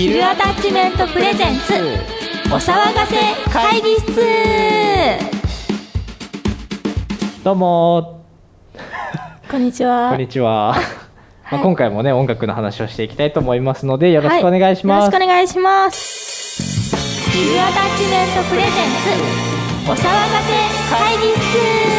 ヒルアタッチメントプレゼンツお騒がせ会議室どうも。こんにちは。こんにちは、まあ、今回もね音楽の話をしていきたいと思いますのでよろしくお願いします、はい、よろしくお願いします。ヒルアタッチメントプレゼンツお騒がせ会議室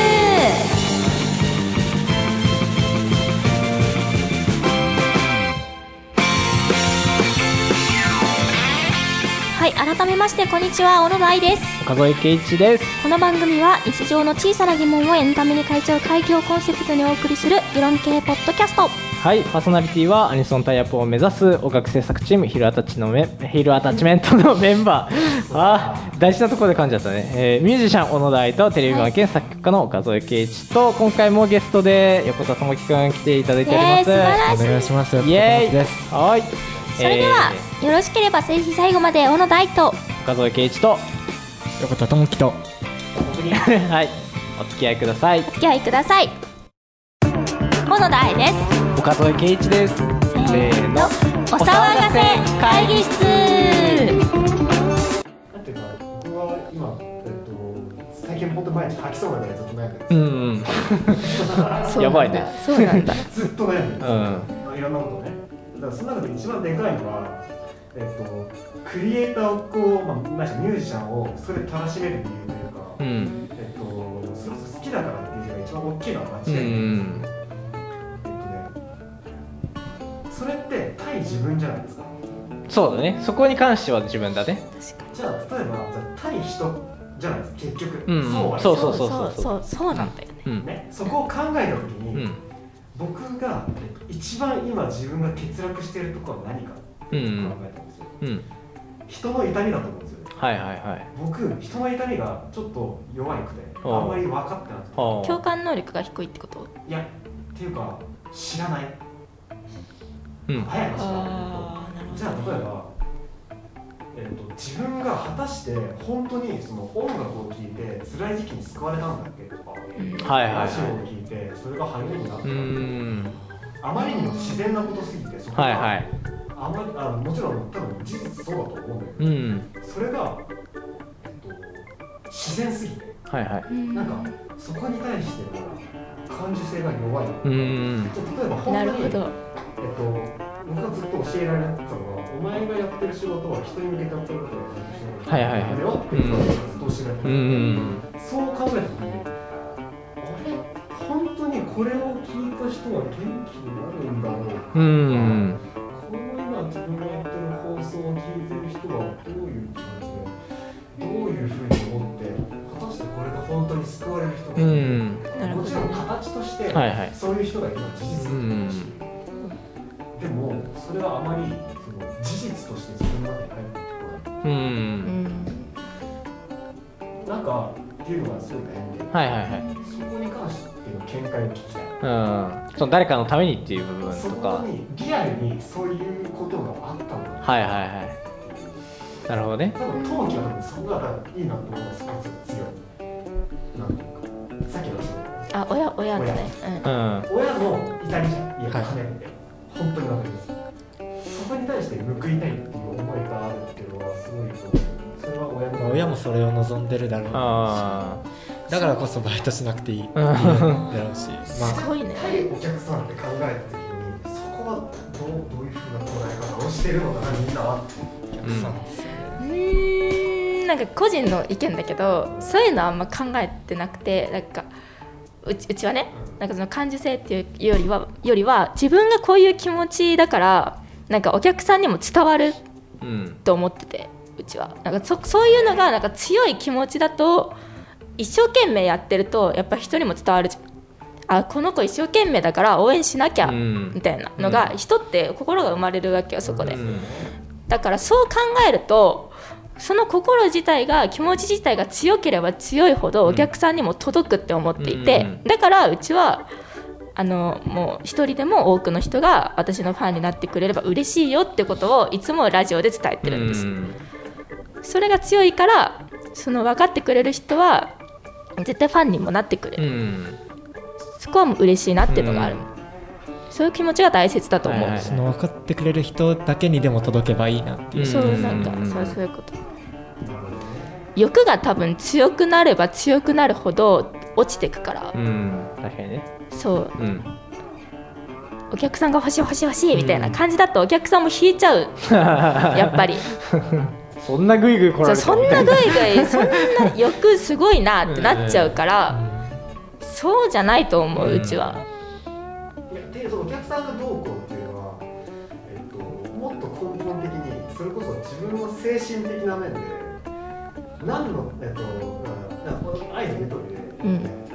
はい改めましてこんにちは小野愛です。岡添圭一です。この番組は日常の小さな疑問をエンタメに変えちゃう会議をコンセプトにお送りする議論系ポッドキャスト。はいパーソナリティはアニソンタイアップを目指す音楽制作チームヒルアタッチのメヒルアタッチメントのメンバー。あ大事なところで噛んじゃったね、えー、ミュージシャン小野大とテレビマン兼作曲家の岡添圭一と今回もゲストで横田智樹くん来ていただいております。お願いしますイエーイ。はいそれでは、えー、よろしければぜひ最後まで小野大と岡添圭一と横田智樹と はいお付き合いください。お付き合いください。小野大です。岡添圭一です。せーの。お騒がせ会議室。なんていうか僕は今えっと最近本当毎日吐きそうなぐらいずっと悩んでるうんうん。やばいね。そうなんだ。ずっと悩んでる、うん、いろんなことねだからその中で一番でかいのはえっと、クリエイターをこう、まあ、ミュージシャンをそれで楽しめる理由というか、うん、えっと、それこそ好きだからっていうのが一番大きいのは間違いない、うん、えっとねそれって対自分じゃないですか。そうだね。そこに関しては自分だね。じゃあ例えばじゃ対人じゃないですか結局、うん、そうそうそうそうそうそう。そうなんだよね,、うん、ね。そこを考えた時に、うん、僕が一番今自分が欠落しているところは何か考えたんですよ、うん、人の痛みだと思うんですよね。はいはいはい。僕人の痛みがちょっと弱くてあんまり分かってなくて。共感能力が低いってこと？いやっていうか知らない、うん、早い話だじゃあ例えば、えーと、と自分が果たして本当にその音楽を聴いて辛い時期に救われたんだっけとか、うん、はいはい、はい、ラジオを聴いてそれが励みになったうん。あまりにも自然なことすぎてそこが、はいはい。あまりあもちろん多分事実そうだと思うんだけど、うん、それが、えっと、自然すぎて、はいはい、なんかそこに対しての感受性が弱い、うん、例えば本当に、えっと、僕がずっと教えられてたのはお前がやってる仕事は人に向けてやってることだはいはいはいだよっていうのをずっと教えられてた、うん、そう考えた時にあれ本当にこれを聞いた人は元気になるん。だろうか、うん。この今自分がやってる放送を聞いてる人はどういう気持ちでどういうふうに思って果たしてこれが本当に救われる人がいる、うん、もちろん。形としてそういう人がいるのは事実なん。だし、でもそれはあまり事実として自分の中に入ってこない、う。ん、なんかっていうのがすごい悩んで、はいはいはい、そこに関しての見解を聞きたい。うん、その誰かのためにっていう部分とか。リアルにそういうことがあったのはいはいはい。なるほどね。多分陶器は多分そこがいいなと思います強い。なんていうか。さっきのあ親親のね、うん、親の痛みじゃん。いや金って。本当にわかります。そこに対して報いたいっていう思いがあるっていうのはすごいとそれは親の親もそれを望んでるだろうあだからこそバイトしなくていいだろうし、まあ、すごいね。対お客さんって考えた時にそこはどうどういうふうな捉え方をしてるのかなみんなはお客さんですよね。うん。なんか個人の意見だけどそういうのはあんま考えてなくてなんかうちうちはねなんかその感受性っていうよりはよりは自分がこういう気持ちだからなんかお客さんにも伝わると思ってて、うちは。なんかそそういうのがなんか強い気持ちだと一生懸命やってるとやっぱ人にも伝わるじゃん。あこの子一生懸命だから応援しなきゃ、うん、みたいなのが、人って心が生まれるわけよそこで、うん、だからそう考えるとその心自体が気持ち自体が強ければ強いほどお客さんにも届くって思っていて、だからうちはあのもう一人でも多くの人が私のファンになってくれれば嬉しいよってことをいつもラジオで伝えてるんです、それが強いからその分かってくれる人は絶対ファンにもなってくれる、そこはもう嬉しいなっていうのがある、そういう気持ちが大切だと思う、はいはいその分かってくれる人だけにでも届けばいいなっていう、そうなんかそうそういうこと。欲が多分強くなれば強くなるほど落ちてくから、うん。確かにねそう。うん。お客さんが欲しい欲しい欲しいみたいな感じだとお客さんも引いちゃう。やっぱり。そんなグイグイ来られそんなグイグイ そんな欲すごいなってなっちゃうからそうじゃないと思ううちは。いやでそのお客さんがどうこうっていうのは、えっと、もっと根本的にそれこそ自分の精神的な面で何の、えっと、だからだから愛の言う通りで、うん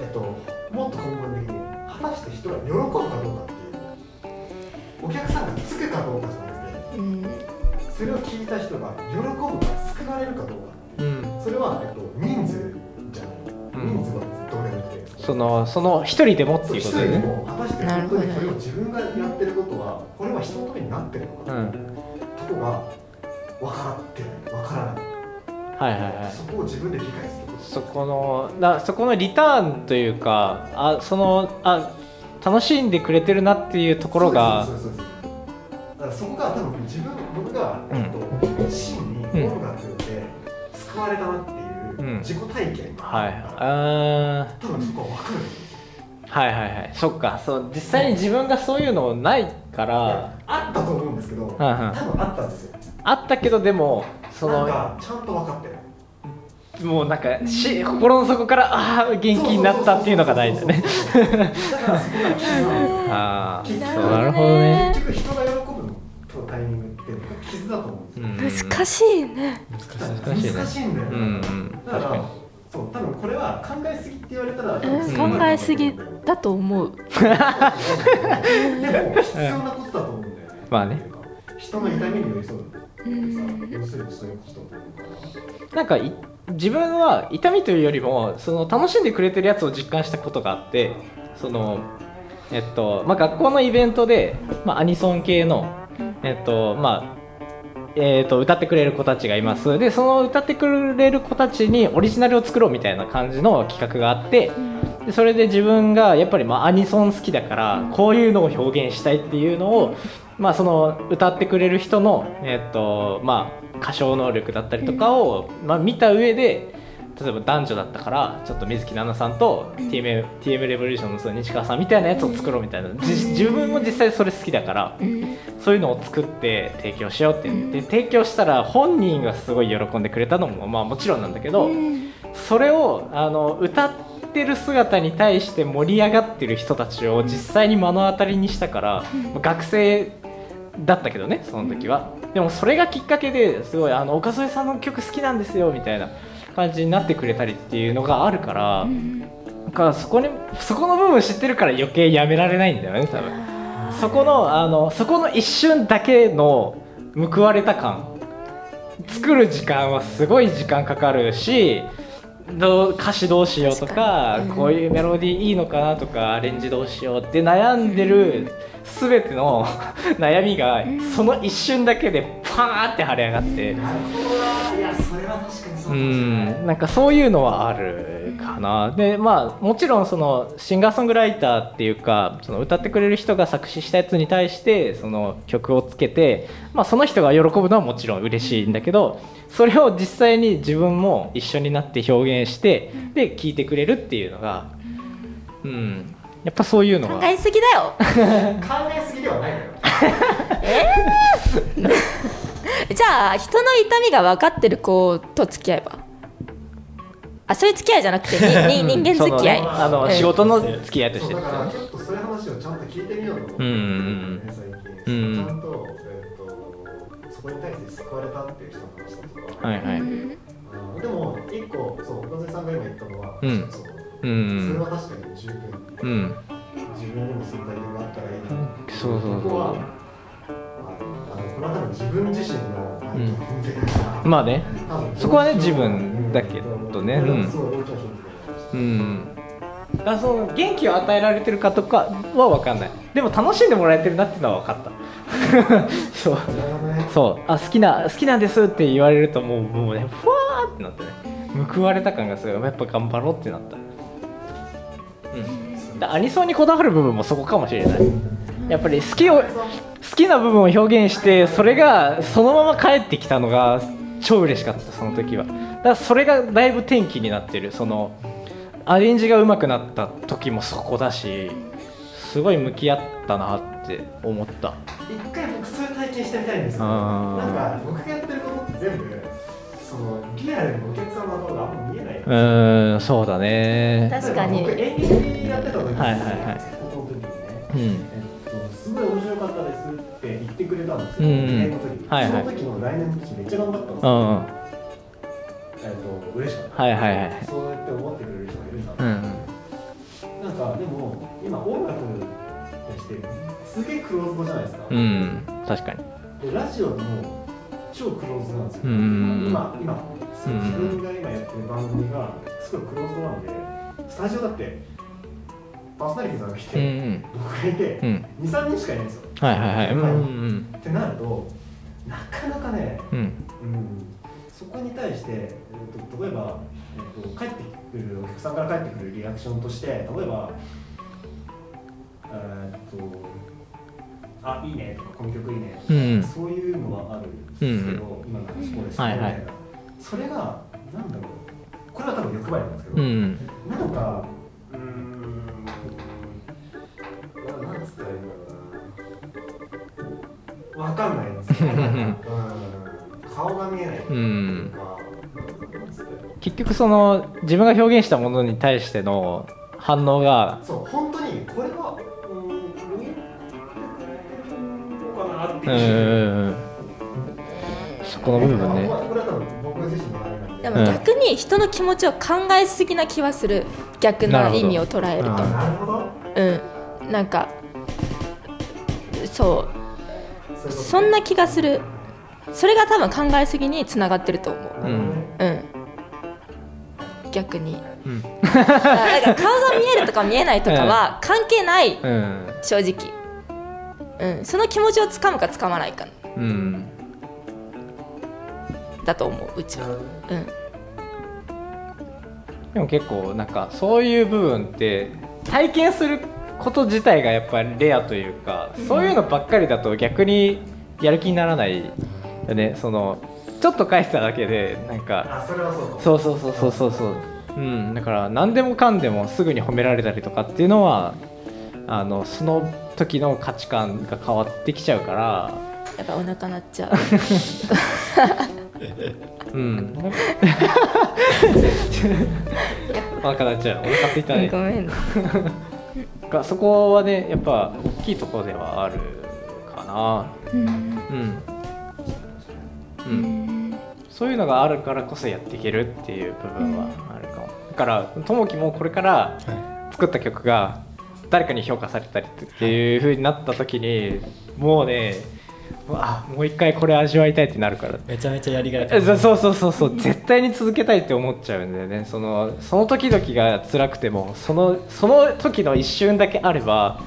えっと、もっと根本的に果たして人が喜ぶかどうかっていう。お客さんがつくかどうかじゃなくてうん。それを聞いた人が喜ぶか救われるかどうかう。ん。それは、えっと、人数じゃない、うん。人数はどうでもよくてそのその一人でもっていうことでね。人でも果たして本当にこれを自分がやってることはこれは人のためになってるのか、うん。とこが分からってない分からない、はいはいはい。そこを自分で理解するそこのだそこのリターンというかあそのあ楽しんでくれてるなっていうところがだからそこが多分自分僕が、うん。えっと、真に音楽で救われたなっていううん。自己体験。がはい。あったら、あ多分そこは分かるんですよ。ーはいはいはい。そっか。そう実際に自分がそういうのないかいらやあったと思うんですけど、多分あったんですよ。あったけどでもそなんのかちゃんと分かってないもうなんかし心の底からああ元気になったっていうのがないんだね ああなるほどね。結局人が喜ぶのタイミングって僕傷だと思うんですよ、うん。難しいね。難しいね。難しいんだよ、うんうん。だからに。そう多分これは考えすぎって言われたら、考えすぎだと思う。でも必要なことだと思うんだよね、まあね。人の痛みに寄り添うなんかい自分は痛みというよりもその楽しんでくれてるやつを実感したことがあってそのえっとまあ学校のイベントで、まあ、アニソン系のえっとまあえー、と歌ってくれる子たちがいます。でその歌ってくれる子たちにオリジナルを作ろうみたいな感じの企画があってでそれで自分がやっぱりまあアニソン好きだからこういうのを表現したいっていうのを、まあ、その歌ってくれる人の、えーとまあ、歌唱能力だったりとかを、まあ、見た上で例えば男女だったからちょっと水木奈々さんと TM, TM レボリューションのその西川さんみたいなやつを作ろうみたいな。じ自分も実際それ好きだからうん。そういうのを作って提供しようって言って提供したら本人がすごい喜んでくれたのもまあもちろんなんだけどそれをあの歌ってる姿に対して盛り上がってる人たちを実際に目の当たりにしたから学生だったけどねその時は。でもそれがきっかけですごいあの岡添さんの曲好きなんですよみたいな感じになってくれたりっていうのがあるからなんかそこにそこの部分知ってるから余計やめられないんだよね多分。そこのあのそこの一瞬だけの報われた感。作る時間はすごい時間かかるしどう歌詞どうしようとかうんこういうメロディーいいのかなとかアレンジどうしようって悩んでる全ての 悩みがその一瞬だけでパーって晴れ上がって。いやそれは確かにそうん。なんかそういうのはあるかな。でまあもちろんそのシンガーソングライターっていうかその歌ってくれる人が作詞したやつに対してその曲をつけて、まあ、その人が喜ぶのはもちろん嬉しいんだけどそれを実際に自分も一緒になって表現してで聴いてくれるっていうのが、うん、やっぱそういうのが考えすぎだよ。考えすぎではないのよ じゃあ人の痛みが分かってる子と付き合えば？あそういう付き合いじゃなくてにに 人間付き合い、あのうん。仕事の付き合いとして。そうだからちょっとそういう話をちゃんと聞いてみようと思って、うんうんうん。ね最う近、んちゃん。と,、えー、とそこに対して救われたっていう人の話だとか、はいはい。でも一個そう岡添さんが今言ったのは、うん。そううんそれは確かに十分うん。自分にもそういう体験があったらいいな、そうそうここはそうあのこれは多分自分自身のうの分析だからまあねそこはね自分だけどね。うん。すごい大きなヒントになりましたうん。だからその元気を与えられてるかとかは分かんない。でも楽しんでもらえてるなっていうのは分かった。そう。そう。あ好きな好きなんですって言われるともうもうねふわーってなってね。報われた感がすごいやっぱ頑張ろうってなった。うん。アニソンにこだわる部分もそこかもしれない。やっぱり好きを好きな部分を表現してそれがそのまま帰ってきたのが超嬉しかったその時は。だからそれがだいぶ転機になってる。そのアレンジが上手くなった時もそこだしすごい向き合ったなって思った。一回僕そういう体験してみたいんですよあーなんか僕がやってることって全部そのリアルにお客さんの顔があんま見えないうーんそうだね。確かに。僕演劇やってた時に、はいはいはい。その時にね、うん。えっと、すごい面白かったですって言ってくれたんですよ、うんうん。来年の時、はいはい。その時の来年の時めっちゃ頑張ったんですよ、うんうん。えっと、嬉しかった、はいはいはい。そうやって思ってくれる人がいるんだ、うんなんかでも今音楽としてすげえクローズドじゃないですか、うん確かに。でラジオも超クローズドなんですよ、うん今今自分が今やってる番組がすごいクローズドなのでスタジオだってパーソナリティさんがいて、うん僕がいて、うん。23人しかいないんですよ。はいはいはい。うんうんってなるとなかなかね、うん。うん、そこに対して、えーと例えば、えーと帰ってくるお客さんから帰ってくるリアクションとして例えばえーっとあいいねとかこの曲いいねとか、うんそういうのはあるんですけど、今の話こうですはいはい。それがなんだろう。これは多分欲張りなんですけど、うんなんかうーんななんつったらいいんだろうなわかんないんですよ うん。顔が見えないうん結局その自分が表現したものに対しての反応がそう本当にこれはうーん見えてるのかなってう。いう。んそこの部分ね。で。でも逆に人の気持ちを考えすぎな気はする。逆な意味を捉えると。なるほど。うん。なんかそう。そんな気がする。それが多分考えすぎにつながってると思う。なるほどねうん。逆に。うん。だから顔が見えるとか見えないとかは関係ない。うん。正直。うん。その気持ちをつかむかつかまないかうん。だと思ううちは。うん。でも結構なんかそういう部分って体験すること自体がやっぱりレアというか、そういうのばっかりだと逆にやる気にならないよね。そのちょっと返しただけでなんかあそれはそう。そうそうそうそうそうそう。うん。だから何でもかんでもすぐに褒められたりとかっていうのはあのその時の価値観が変わってきちゃうから。やっぱお腹鳴っちゃう。うん。お腹なっちゃう。お腹空いたね。ごめんがそこはねやっぱ大きいところではあるかな。うん。うん。そういうのがあるからこそやっていけるっていう部分はあるかも。だからともきもこれから作った曲が誰かに評価されたりっていう風になった時にもうねうわもう一回これ味わいたいってなるから。めちゃめちゃやりがいえそうそうそうそうそう。絶対に続けたいって思っちゃうんだよね。そのその時々が辛くてもそのその時の一瞬だけあれば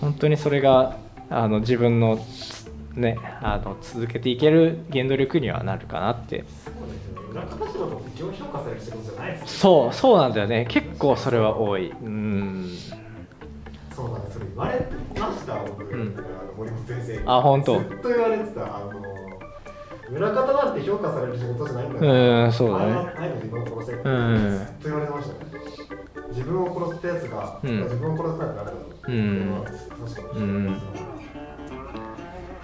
本当にそれがあの自分のねあの続けていける原動力にはなるかなって。そうですよね。裏方仕事って基本評価される仕事じゃないですよ。そうそうなんだよね。結構それは多い。うんそうなんです。それ言われました僕、んあの森本先生に。あ本当ずっと言われてたあの裏方なんて評価される仕事じゃないんだうんそうだねあああいうの自分を殺せってうんずっと言われてましたね。自分を殺したやつが、うん自分を殺すなんてダメだと。うん確かに。うん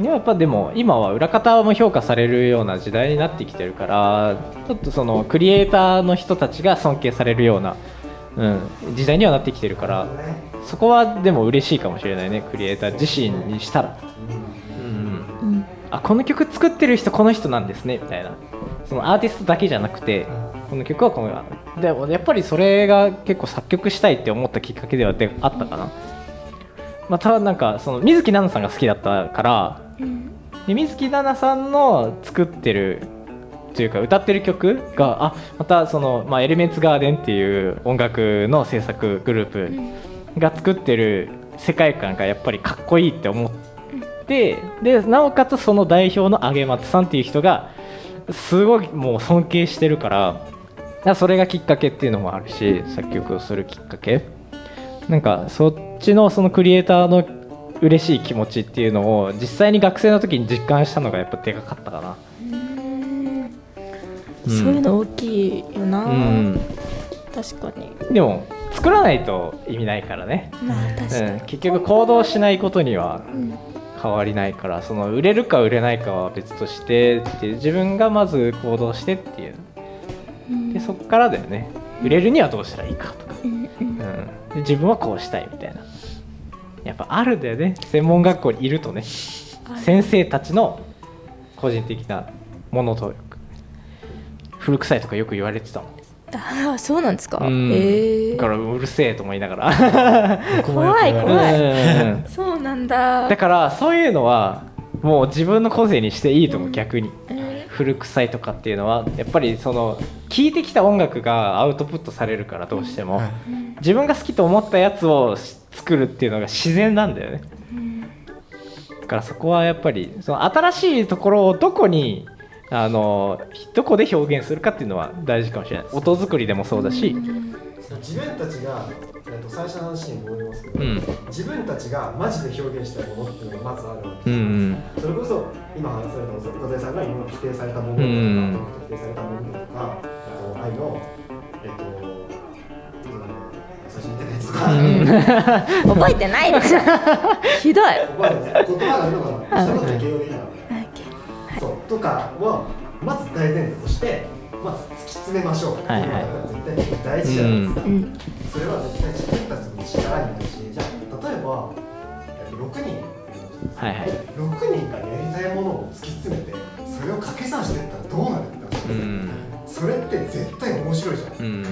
やっぱでも今は裏方も評価されるような時代になってきてるからちょっとそのクリエイターの人たちが尊敬されるような、うん、時代にはなってきてるからねそこはでも嬉しいかもしれないねクリエイター自身にしたら、うん、うんあこの曲作ってる人この人なんですねみたいな。そのアーティストだけじゃなくてこの曲はこのでもやっぱりそれが結構作曲したいって思ったきっかけではであったかな。まただなんかその水木奈々さんが好きだったからで水木奈々さんの作ってるというか歌ってる曲があまたその、まあ、エレメンツガーデンっていう音楽の制作グループが作ってる世界観がやっぱりかっこいいって思ってでなおかつその代表の上松さんっていう人がすごいもう尊敬してるからそれがきっかけっていうのもあるし作曲をするきっかけ。なんかそっちのそのクリエイターの嬉しい気持ちっていうのを実際に学生の時に実感したのがやっぱでかかったかな。うん。そういうの大きいよな、うん、確かに。でも作らないと意味ないからね、まあ確かに、うん、結局行動しないことにはうん変わりないからその売れるか売れないかは別としてって自分がまず行動してっていう。うん。でそこからだよね。売れるにはどうしたらいいかとか、うん。うん。うん、で自分はこうしたいみたいな。やっぱあるんだよね。専門学校にいるとね。先生たちの個人的なものと古臭いとかよく言われてたもんああそうなんですか、うん。へえ。だからうるせえと思いながら。怖い怖い。うん。そうなんだ。だからそういうのはもう自分の個性にしていいと思う逆に。うん古臭いとかっていうのは。やっぱりその聴いてきた音楽がアウトプットされるからどうしても、はい。自分が好きと思ったやつを作るっていうのが自然なんだよね。だからそこはやっぱりその新しいところをどこにあのどこで表現するかっていうのは大事かもしれない。音作りでもそうだし、自分たちが、えっと、最初の話に戻りますけど、うん。自分たちがマジで表現したいものっていうのがまずあるわけうですよ、んそれこそ今話された小手さんが今否定されたものとか、うん否定されたものとか、あと愛の、えっと、覚えてないでしょひどい。覚えてない。言葉があるのかな、とかはまず大前提としてまず突き詰めましょう、ってい。うのが絶対大事じゃないですか、うん。それは絶対自分たちの力になるしじゃあ例えばえっと6人。はいはい。6人がやりたいものを突き詰めてそれを掛け算していったらどうなるって話うん。それって絶対面白いじゃんうん。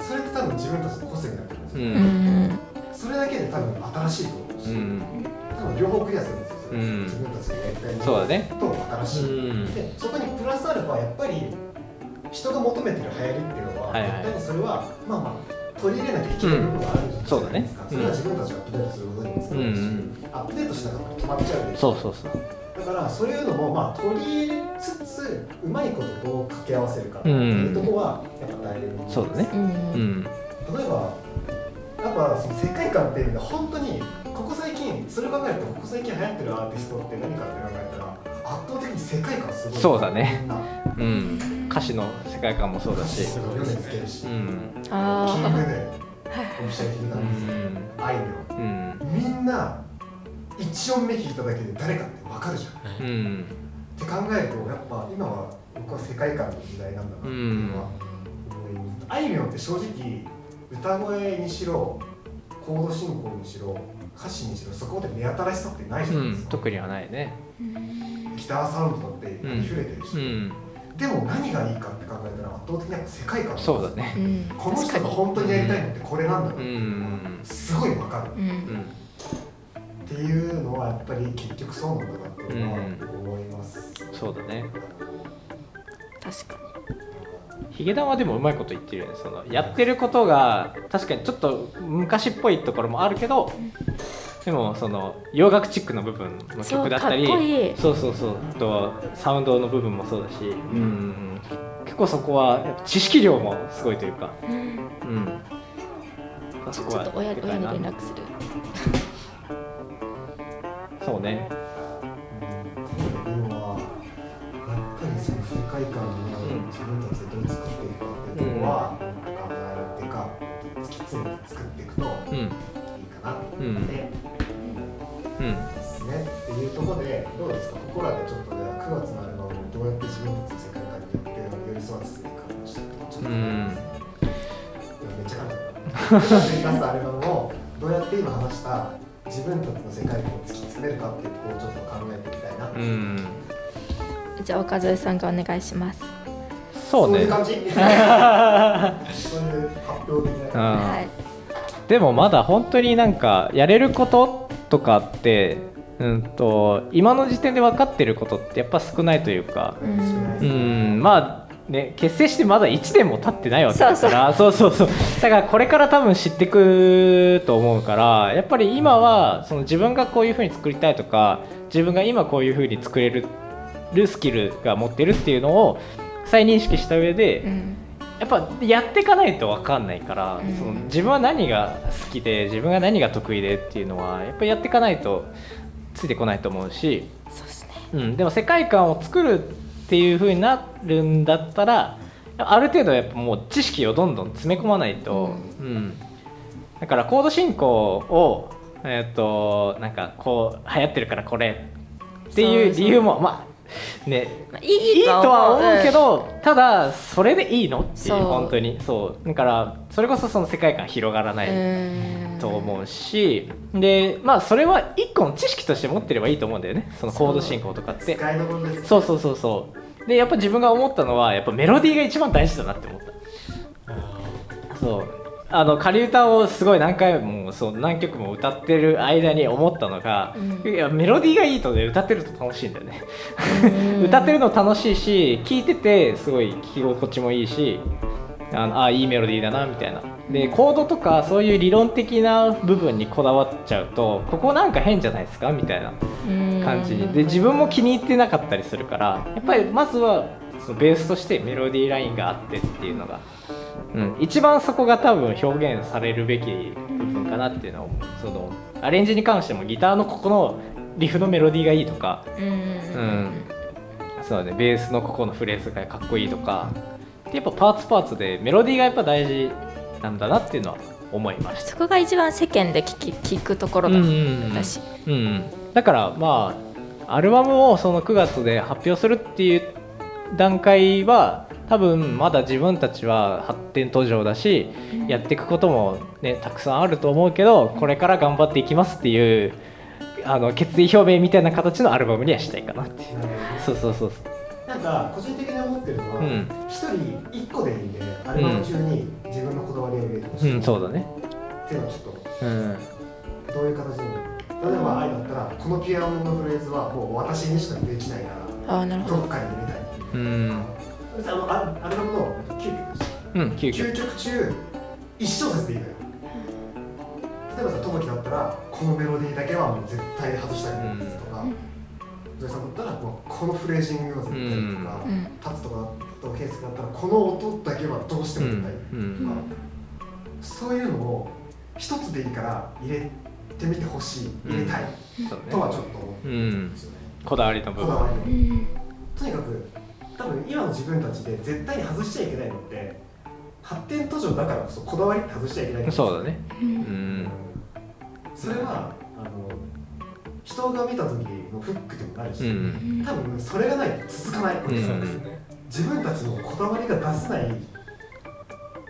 それって多分自分たちの個性になってるんですうよ、うん。それだけで多分新しいと思うし、うん。多分両方クリアするうん。自分たちがやりたいものそうだね。と新しい、うん。でそこにプラスアルファやっぱり人が求めてる流行りっていうのは、はいはい。絶対にそれはまあまあ取り入れなきゃいけない部分があるじゃないですか、そうだね。それは自分たちがアップデートすることにもつながるし、うんアップデートしなかったら止まっちゃうでしょそうそうそう。だからそういうのもまあ取り入れつつうまいことどう掛け合わせるかっていうところはやっぱ大変そうだね。例えばやっぱその世界観っていう意味で本当にここ最近それ考えるとここ最近流行ってるアーティストって何かって考えたら圧倒的に世界観すごい。そうだね。うん。歌詞の世界観もそうだし。すごい。米津玄師。キングあでオフィシャルヒゲダンスあいみょうん。んみんな一音目弾いただけで誰かって分かるじゃん。うん。って考えるとやっぱ今は僕は世界観の時代なんだなっていうのは思います。あいみょんって正直歌声にしろコード進行にしろ歌詞にしろそこで目新しさってないじゃうないですか、ん特にはないね。ギターサウンドだってうん。溢れてるし、うん。でも何がいいかって考えたら圧倒的にやっぱ世界観そうだね。うんこの人が本当にやりたいのってこれなんだ。うな、ん。すごい分かる。ううん。んっていうのはやっぱり結局そうなんだなって思います、そうだね。確かヒゲダンはでもうまいこと言ってるよね。そのやってることが確かにちょっと昔っぽいところもあるけどでもそに洋楽チックの部分の曲だったりそうかっこいい。そうそうそう。あとサウンドの部分もそうだし、うん、結構そこはやっぱ知識量もすごいというか、に、うん、うん、そこはちょっと親に連絡する。そうね。っていうのはやっぱりその世界観を自分たちでどう作っていくかっていうところは考えるっていうか突き詰めて作っていくとうんいいかなってうん思うんですね。っていうところでどうですか？ここらでちょっとね9月のアルバムをどうやって自分たちの世界観によって寄り添わせていくかをちょっとちょっと考えますね。めっちゃ簡単。だ9月に出すアルバムをどうやって今話した自分たちの世界観を突き詰めるかっていうところをちょっと考えていきたいな。うん。じゃあ岡添さんがお願いしますそうね。いう感じそういう発表的なうん。はい。でもまだ本当になんかやれることとかって、うん、と今の時点で分かってることってやっぱ少ないというか、うん。うん、まあね結成してまだ1年も経ってないわけだから。そうそう。そうだからこれから多分知ってくと思うからやっぱり今はその自分がこういうふうに作りたいとか自分が今こういうふうに作れるスキルが持ってるっていうのを再認識した上で、うん。やっぱやっていかないと分かんないから、うん。その自分は何が好きで自分が何が得意でっていうのはやっぱりやっていかないとついてこないと思うし、そうですね。うん、でも世界観を作るっていう風になるんだったらある程度やっぱもう知識をどんどん詰め込まないと、うん。だからコード進行をえっ、となんかこう流行ってるからこれっていう。理由もまあね。まあいいいとは思うけん。ど、ただそれでいいの？っていう本当に。そう。だからそれこそその世界観広がらない、うん。と思うし。でまあそれは一個の知識として持ってればいいと思うんだよね。そのコード進行とかって。使いどころですそうそうそうそう。でやっぱ自分が思ったのはやっぱメロディーが一番大事だなって思った。そうあの仮歌をすごい何回もそう何曲も歌ってる間に思ったのが、うん。いやメロディーがいいとね歌ってると楽しいんだよね。うん。歌ってるの楽しいし聴いててすごい聴き心地もいいしあのあいいメロディーだなみたいな。でコードとかそういう理論的な部分にこだわっちゃうとここなんか変じゃないですかみたいな感じに。で自分も気に入ってなかったりするからやっぱりまずはそのベースとしてメロディーラインがあってっていうのが、うん、一番そこが多分表現されるべき部分かなっていうのを思う。そのアレンジに関してもギターのここのリフのメロディーがいいとか。うんうんそうだね。ベースのここのフレーズがかっこいいとか。でやっぱパーツパーツでメロディーがやっぱ大事なんだなっていうのは思いました。そこが一番世間で聞き聞くところだ。うんうん。うんだしうんうん、だからまあアルバムをその9月で発表するっていう段階は多分まだ自分たちは発展途上だし、やっていくこともねたくさんあると思うけどこれから頑張っていきますっていうあの決意表明みたいな形のアルバムにはしたいかなっていう。そうそうそうなんか個人的に思ってるのはうん。一、人一個でいいんでアルバム中に自分のこだわりを入れてほしい、うん。そうだね。っていうのはちょっとうん。どういう形でも例えば愛だったらこのピアノのフレーズはもう私にしかできないからああなるほど。どっかに入れたい。ううんあのアアルバムの9曲うん急た9遽曲中1小節でいいのよ。例えばさ友樹だったらこのメロディーだけはもう絶対に外したいんですとか土井さんだったらもうこのフレージングは絶対とか、うん。タツとかとケースだったらこの音だけはどうしてうんも出たいとか、うん。そういうのを一つでいいから入れてみてほしい。入れたい、とはねちょっと思ってうんるんですよね、こだわりの部こだ分とにかく多分今の自分たちで絶対に外しちゃいけないのって発展途上だからこそこだわりって外しちゃいけないそうだね。うん。それはあの人が見た時のフックでもなるし、うん。多分それがないと続かない、うん。自分たちのこだわりが出せない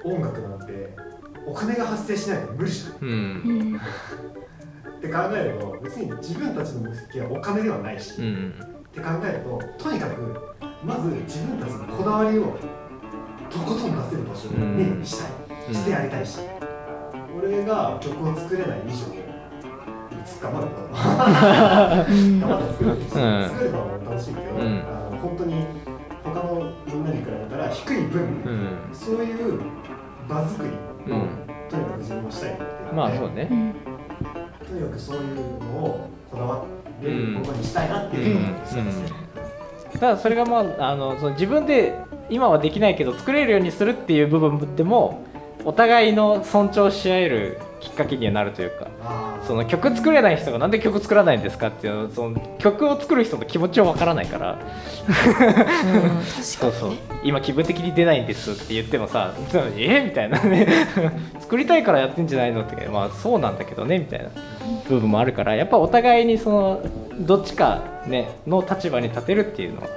音楽なんてお金が発生しないと無理じゃん。ううん。んって考えると別に自分たちの目的はお金ではないし、っうん。て考えるととにかくまず自分たちのこだわりをとことん出せる場所うん。にしたい、うん。してやりたいし。俺が曲を作れない以上いつかまで頑張って作る作るのは楽しいけど、うん。あの本当に他のみんなに比べたら低い分、うん。そういう場作りとにかく自分はしたいなってまあそうね。うんとにかくそういうのをこだわれるものにしたいなっていうのがです。ね。ただそれがまああのその自分で今はできないけど作れるようにするっていう部分でもお互いの尊重し合えるきっかけにはなるというかその曲作れない人がなんで曲作らないんですかっていうのその曲を作る人の気持ちはわからないから。うんそうそう。確かにね今気分的に出ないんですって言ってもさえ？みたいなね。作りたいからやってんじゃないのって。まあそうなんだけどねみたいな部分もあるからやっぱお互いにそのどっちかねの立場に立てるっていうのは。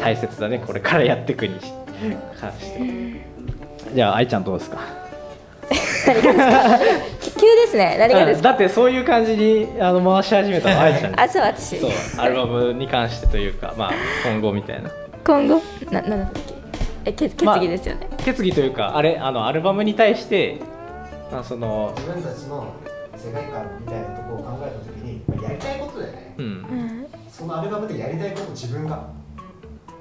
大切だねこれからやっていくにし関して。はじゃあ愛ちゃんどうですか？急ですね何がですか？だってそういう感じにあの回し始めたの愛ちゃん。あそう私。そうアルバムに関してというかまあ今後みたいな。今後？ななんだっけ？えけ決議ですよね、決議というかあれあのアルバムに対して、まあ、その自分たちの世界観みたいなところを考えたときに、まあやりたいことだよね。うん。うん。そのアルバムでやりたいこと自分が。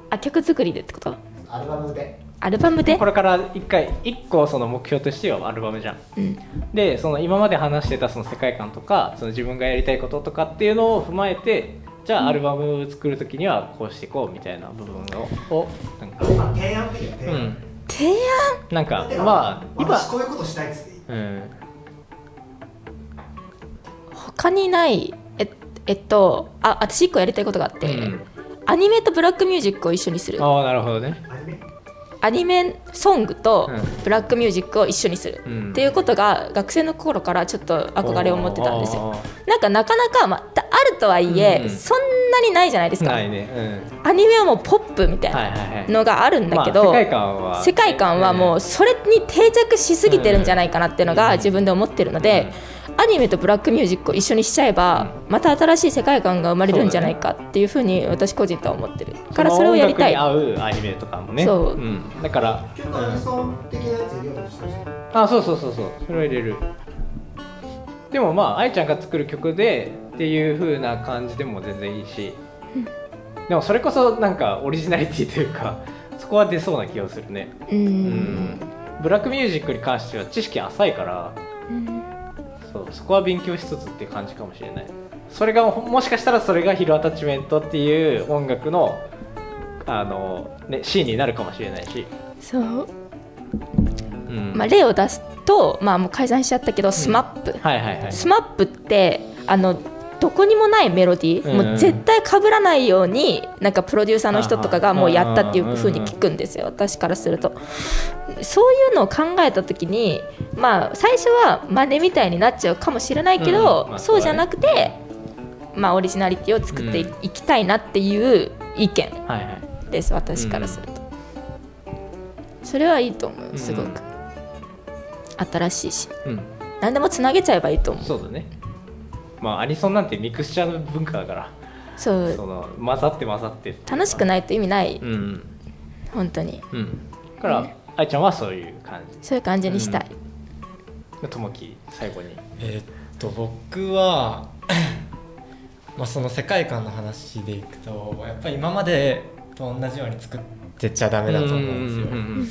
あ曲作りでってこと？アルバムでアルバムで？これから一回一個その目標としてはアルバムじゃん。うん。でその今まで話してたその世界観とかその自分がやりたいこととかっていうのを踏まえてじゃあアルバム作る時にはこうしていこうみたいな部分ををなんかまあ提案的よ提案、うん。提案？なんかまあ今私こういうことしたいっつって。いいうん。他にないええっとあ私一個やりたいことがあって、うん。アニメとブラックミュージックを一緒にする。ああなるほどねアニメソングとうん。ブラックミュージックを一緒にする、うん。っていうことが学生の頃からちょっと憧れを持ってたんですよ。なんかなかなか、まあ、たあるとはいえ、うんそんなにないじゃないですか。ないね。アニメはもうポップみたうんいはいはいはい。なのがあるんだけど、まあ世界観は。世界観はもうそれに定着しすぎてるんじゃないかなっていうのが自分で思ってるので、アニメとブラックミュージックを一緒にしちゃえばまた新しい世界観が生まれるんじゃないかっていうふうに私個人とは思ってる。からそれをやりたい。その音楽に合うアニメとかもね。そう。ん。だから結構アニソン的なやつ入れようとしあそうそうそうそう。それを入れる。でもまあ愛ちゃんが作る曲でっていう風な感じでも全然いいし、でもそれこそなんかオリジナリティというかそこは出そうな気がするね。ううん。んブラックミュージックに関しては知識浅いから。そうそこは勉強しつつっていう感じかもしれない。それがもしかしたらそれがヒルアタッチメントっていう音楽のあの、ね、シーンになるかもしれないし、そう、うん。まあ、例を出すと、まあ、もう解散しちゃったけど、スマップ。はいはいはい。スマップってあのどこにもないメロディー、うん。もう絶対被らないようになんかプロデューサーの人とかがもうやったっていうふうに聞くんですよ。私からすると。そういうのを考えた時にまあ最初は真似みたいになっちゃうかもしれないけど、そうじゃなくて、まあ、オリジナリティを作っていいきたいなっていう意見です私からすると、それはいいと思うすごく、新しいし。うん。何でもつなげちゃえばいいと思う。そうだねまあアニソンなんてミクスチャーの文化だから。そう。その混ざって混ざって楽しくないと意味ない。うん。本当に。うん。だから愛ちゃんはそういう感そういう感じにしたい、じともき最後に。えーっと僕は まあその世界観の話でいくとやっぱり今までと同じように作ってちゃダメだと思うんですよ。うん。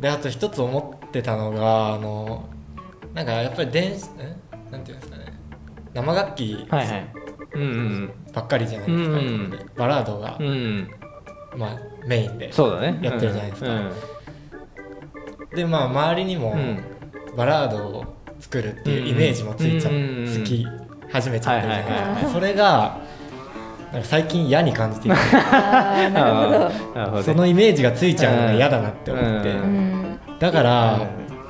であと一つ思ってたのがあのなんかやっぱり電子え？なんていうんですかね生楽器はいはい。うんうんばっかりじゃないですか、うんバラードがうん、うん。まあ、メインでそうだね。やってるじゃないですか。うんでまあ周りにもうん。バラードを作るっていうイメージもついちゃ、う。んつき始めちゃってるじゃないですか、それがなんか最近嫌に感じていて。ああなるほどあーなるほど。ね そのイメージがついちゃうのが嫌だなって思って、ううん。だから、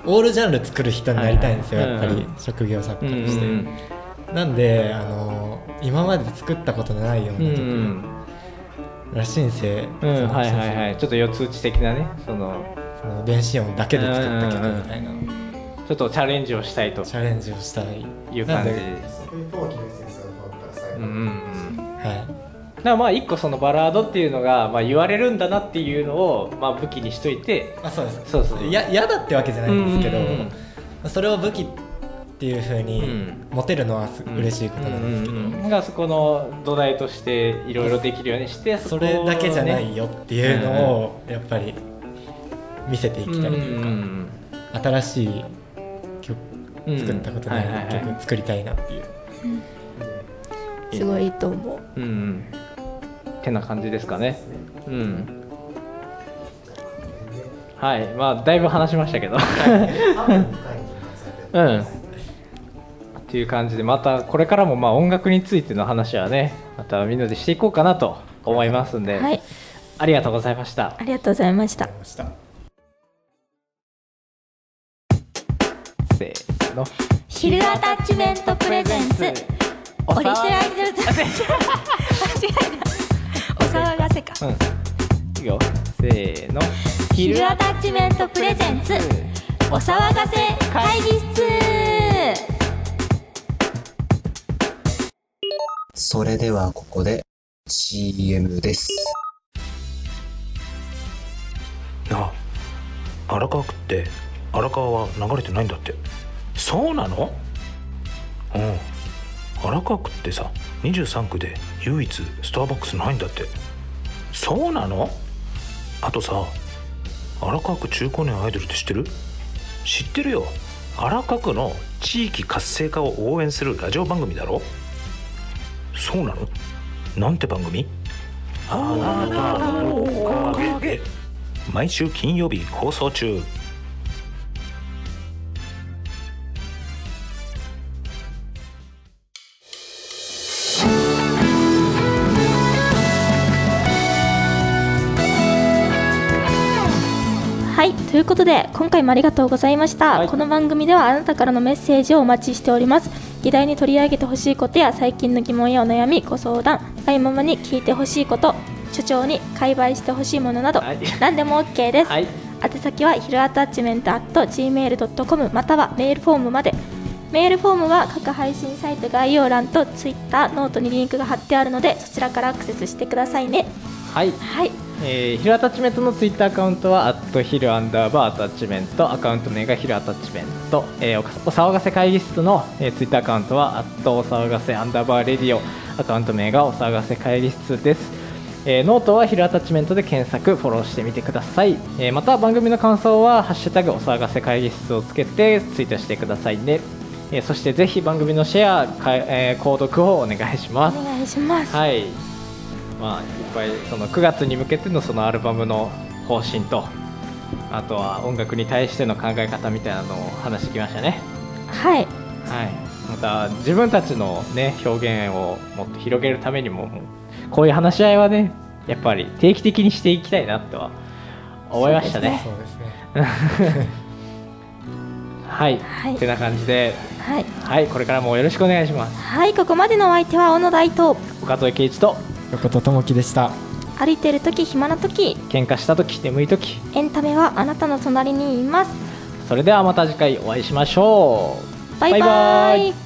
オールジャンル作る人になりたいんですよ、はいはいやっぱりうん職業作うん家として、うんなんであの今まで作ったことのないよううな曲、ん。らしいんせうんはいはいはい。ちょっと四つ打ち的なねその。その電子音だけで作った曲みたいな。ちょっとチャレンジをしたいと。チャレンジをしたいいう感じ。なんで。そこにトモキのエッセンスが残ったら最後。うんうんうん。はい。だからまあ一個そのバラードっていうのが、まあ、言われるんだなっていうのを、まあ、武器にしといて。あそうです。そうそういや嫌だってわけじゃないんですけど、うんうんうん。それを武器っていうふうにうん。持てるのはす嬉しいことなんですけど、うんうんうんがそこの土台としていろいろできるようにしてそれだけじゃないよっていうのをやっぱり見せていきたいというか、ん新しい曲うん作ったことない曲作りたいなっていう、すごいいいと思う。うん。うんてな感じですかね。うん。はい。まあだいぶ話しましたけど。うんっていう感じでまたこれからもまあ音楽についての話はねまたみんなでしていこうかなと思いますんで、はい。ありがとうございました。ありがとうございました。ましたせーの。ヒルアタッチメントプレゼンツ。オリジナル間違えたお騒がせか。うん。いいよ。せーの。ヒルアタッチメントプレゼンツ。お騒がせ会議室それではここで CM です。あ荒川区って荒川は流れてないんだって。そうなの？うん。荒川区ってさ23区で唯一スターバックスないんだって。そうなの？あとさ荒川区中高年アイドルって知ってる？知ってるよ。荒川区の地域活性化を応援するラジオ番組だろ？そうなの？なんて番組？あなたのおかげで毎週金曜日放送中ということで今回もありがとうございました、はい。この番組ではあなたからのメッセージをお待ちしております。議題に取り上げてほしいことや最近の疑問やお悩みご相談あいままに聞いてほしいこと所長に解売してほしいものなど、はい。何でも OK です、はい。宛先はひるアタッチメント gmail.com またはメールフォームまで。メールフォームは各配信サイト概要欄と Twitter ノートにリンクが貼ってあるのでそちらからアクセスしてくださいねはいはいえー、ヒルアタッチメントのツイッターアカウントは、アットヒルアンダーバーアタッチメント、アカウント名がヒルアタッチメント、えーおお騒がせ会議室の、えーツイッターアカウントは、アットお騒がせアンダーバーレディオ、アカウント名がお騒がせ会議室です。えーノートはヒルアタッチメントで検索、フォローしてみてください。えーまた番組の感想は、ハッシュタグお騒がせ会議室をつけてツイートしてくださいね。えーそしてぜひ番組のシェア、かえー購読をお願いしますお。願いしますはい、まあ、いっぱいその9月に向けてのそのアルバムの方針とあとは音楽に対しての考え方みたいなのを話してきましたね。はい。はい、また自分たちの、ね、表現をもっと広げるためにもこういう話し合いはねやっぱり定期的にしていきたいなとは思いましたね。そうですね。はい、はい。てな感じで、はい。はい、これからもよろしくお願いします。はい。ここまでのお相手は小野大と。岡戸圭一と横田智樹でした。歩いてる時暇な時。喧嘩した時眠い時。エンタメはあなたの隣にいます。それではまた次回お会いしましょう。バイバイ